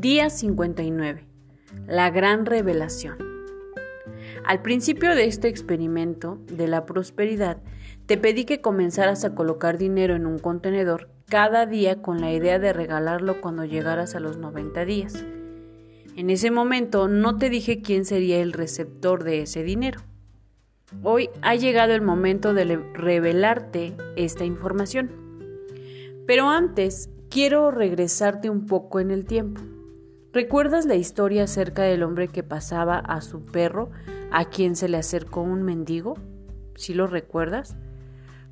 Día 59. La gran revelación. Al principio de este experimento de la prosperidad, te pedí que comenzaras a colocar dinero en un contenedor cada día con la idea de regalarlo cuando llegaras a los 90 días. En ese momento no te dije quién sería el receptor de ese dinero. Hoy ha llegado el momento de revelarte esta información. Pero antes, quiero regresarte un poco en el tiempo. ¿Recuerdas la historia acerca del hombre que pasaba a su perro a quien se le acercó un mendigo? ¿Sí lo recuerdas?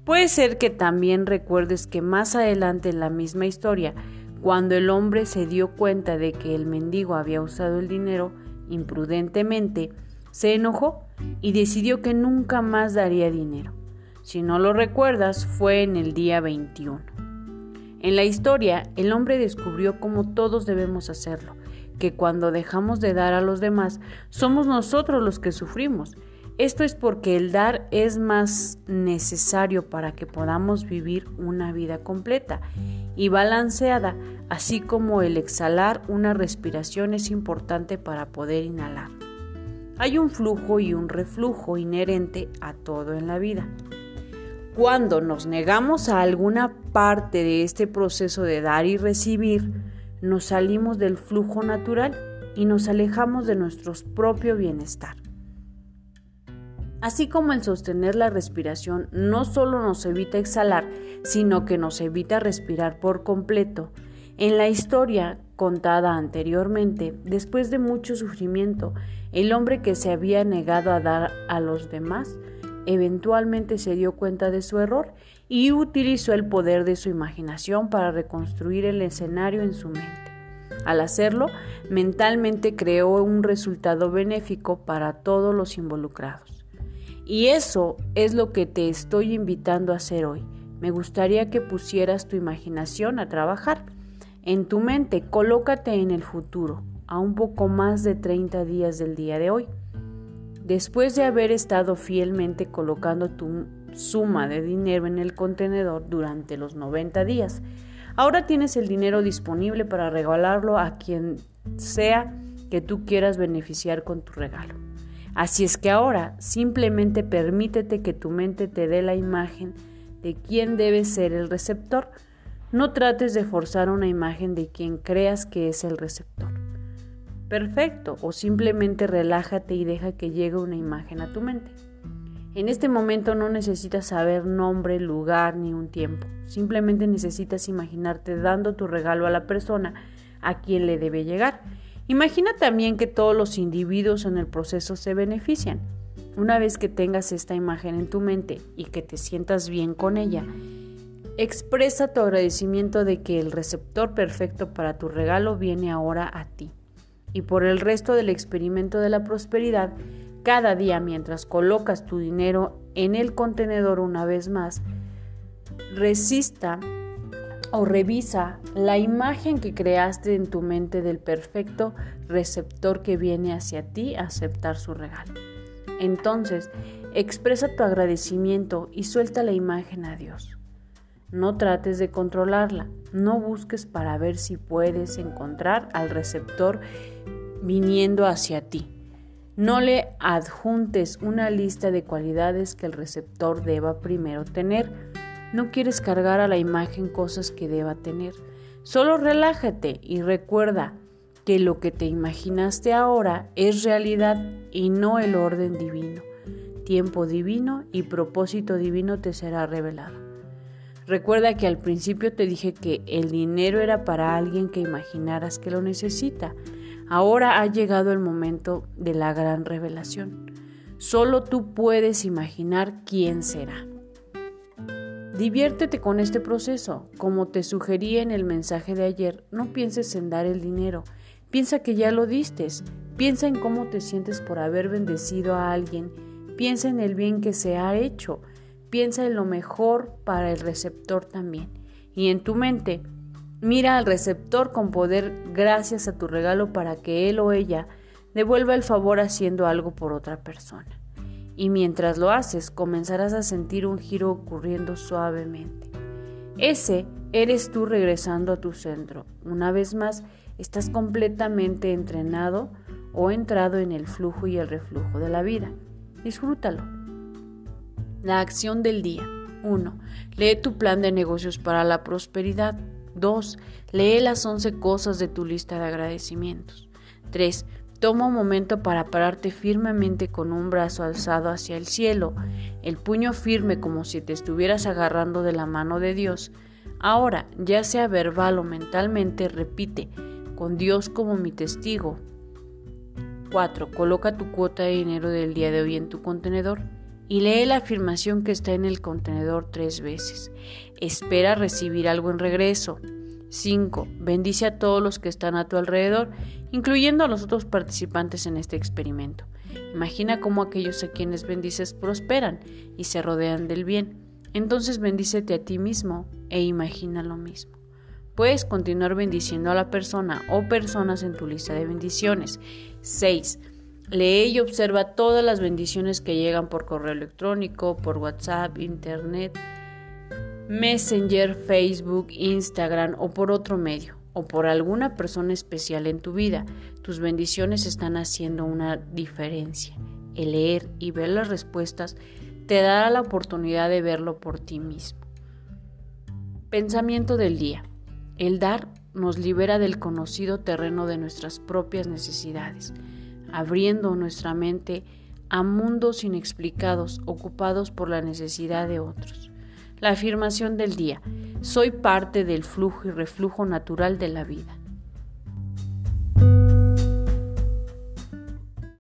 Puede ser que también recuerdes que más adelante en la misma historia, cuando el hombre se dio cuenta de que el mendigo había usado el dinero imprudentemente, se enojó y decidió que nunca más daría dinero. Si no lo recuerdas, fue en el día 21. En la historia, el hombre descubrió cómo todos debemos hacerlo, que cuando dejamos de dar a los demás, somos nosotros los que sufrimos. Esto es porque el dar es más necesario para que podamos vivir una vida completa y balanceada, así como el exhalar una respiración es importante para poder inhalar. Hay un flujo y un reflujo inherente a todo en la vida. Cuando nos negamos a alguna parte de este proceso de dar y recibir, nos salimos del flujo natural y nos alejamos de nuestro propio bienestar. Así como el sostener la respiración no solo nos evita exhalar, sino que nos evita respirar por completo, en la historia contada anteriormente, después de mucho sufrimiento, el hombre que se había negado a dar a los demás eventualmente se dio cuenta de su error y utilizó el poder de su imaginación para reconstruir el escenario en su mente. Al hacerlo, mentalmente creó un resultado benéfico para todos los involucrados. Y eso es lo que te estoy invitando a hacer hoy. Me gustaría que pusieras tu imaginación a trabajar. En tu mente, colócate en el futuro, a un poco más de 30 días del día de hoy. Después de haber estado fielmente colocando tu suma de dinero en el contenedor durante los 90 días, ahora tienes el dinero disponible para regalarlo a quien sea que tú quieras beneficiar con tu regalo. Así es que ahora simplemente permítete que tu mente te dé la imagen de quién debe ser el receptor. No trates de forzar una imagen de quien creas que es el receptor. Perfecto, o simplemente relájate y deja que llegue una imagen a tu mente. En este momento no necesitas saber nombre, lugar ni un tiempo. Simplemente necesitas imaginarte dando tu regalo a la persona a quien le debe llegar. Imagina también que todos los individuos en el proceso se benefician. Una vez que tengas esta imagen en tu mente y que te sientas bien con ella, expresa tu agradecimiento de que el receptor perfecto para tu regalo viene ahora a ti y por el resto del experimento de la prosperidad, cada día mientras colocas tu dinero en el contenedor una vez más, resista o revisa la imagen que creaste en tu mente del perfecto receptor que viene hacia ti a aceptar su regalo. Entonces, expresa tu agradecimiento y suelta la imagen a Dios. No trates de controlarla, no busques para ver si puedes encontrar al receptor viniendo hacia ti. No le adjuntes una lista de cualidades que el receptor deba primero tener. No quieres cargar a la imagen cosas que deba tener. Solo relájate y recuerda que lo que te imaginaste ahora es realidad y no el orden divino. Tiempo divino y propósito divino te será revelado. Recuerda que al principio te dije que el dinero era para alguien que imaginaras que lo necesita. Ahora ha llegado el momento de la gran revelación. Solo tú puedes imaginar quién será. Diviértete con este proceso. Como te sugerí en el mensaje de ayer, no pienses en dar el dinero. Piensa que ya lo distes. Piensa en cómo te sientes por haber bendecido a alguien. Piensa en el bien que se ha hecho. Piensa en lo mejor para el receptor también. Y en tu mente, mira al receptor con poder gracias a tu regalo para que él o ella devuelva el favor haciendo algo por otra persona. Y mientras lo haces, comenzarás a sentir un giro ocurriendo suavemente. Ese eres tú regresando a tu centro. Una vez más, estás completamente entrenado o entrado en el flujo y el reflujo de la vida. Disfrútalo. La acción del día. 1. Lee tu plan de negocios para la prosperidad. 2. Lee las 11 cosas de tu lista de agradecimientos. 3. Toma un momento para pararte firmemente con un brazo alzado hacia el cielo, el puño firme como si te estuvieras agarrando de la mano de Dios. Ahora, ya sea verbal o mentalmente, repite, con Dios como mi testigo. 4. Coloca tu cuota de dinero del día de hoy en tu contenedor y lee la afirmación que está en el contenedor tres veces. Espera recibir algo en regreso. 5. Bendice a todos los que están a tu alrededor, incluyendo a los otros participantes en este experimento. Imagina cómo aquellos a quienes bendices prosperan y se rodean del bien. Entonces bendícete a ti mismo e imagina lo mismo. Puedes continuar bendiciendo a la persona o personas en tu lista de bendiciones. 6. Lee y observa todas las bendiciones que llegan por correo electrónico, por WhatsApp, Internet, Messenger, Facebook, Instagram o por otro medio, o por alguna persona especial en tu vida. Tus bendiciones están haciendo una diferencia. El leer y ver las respuestas te dará la oportunidad de verlo por ti mismo. Pensamiento del día. El dar nos libera del conocido terreno de nuestras propias necesidades, abriendo nuestra mente a mundos inexplicados ocupados por la necesidad de otros. La afirmación del día. Soy parte del flujo y reflujo natural de la vida.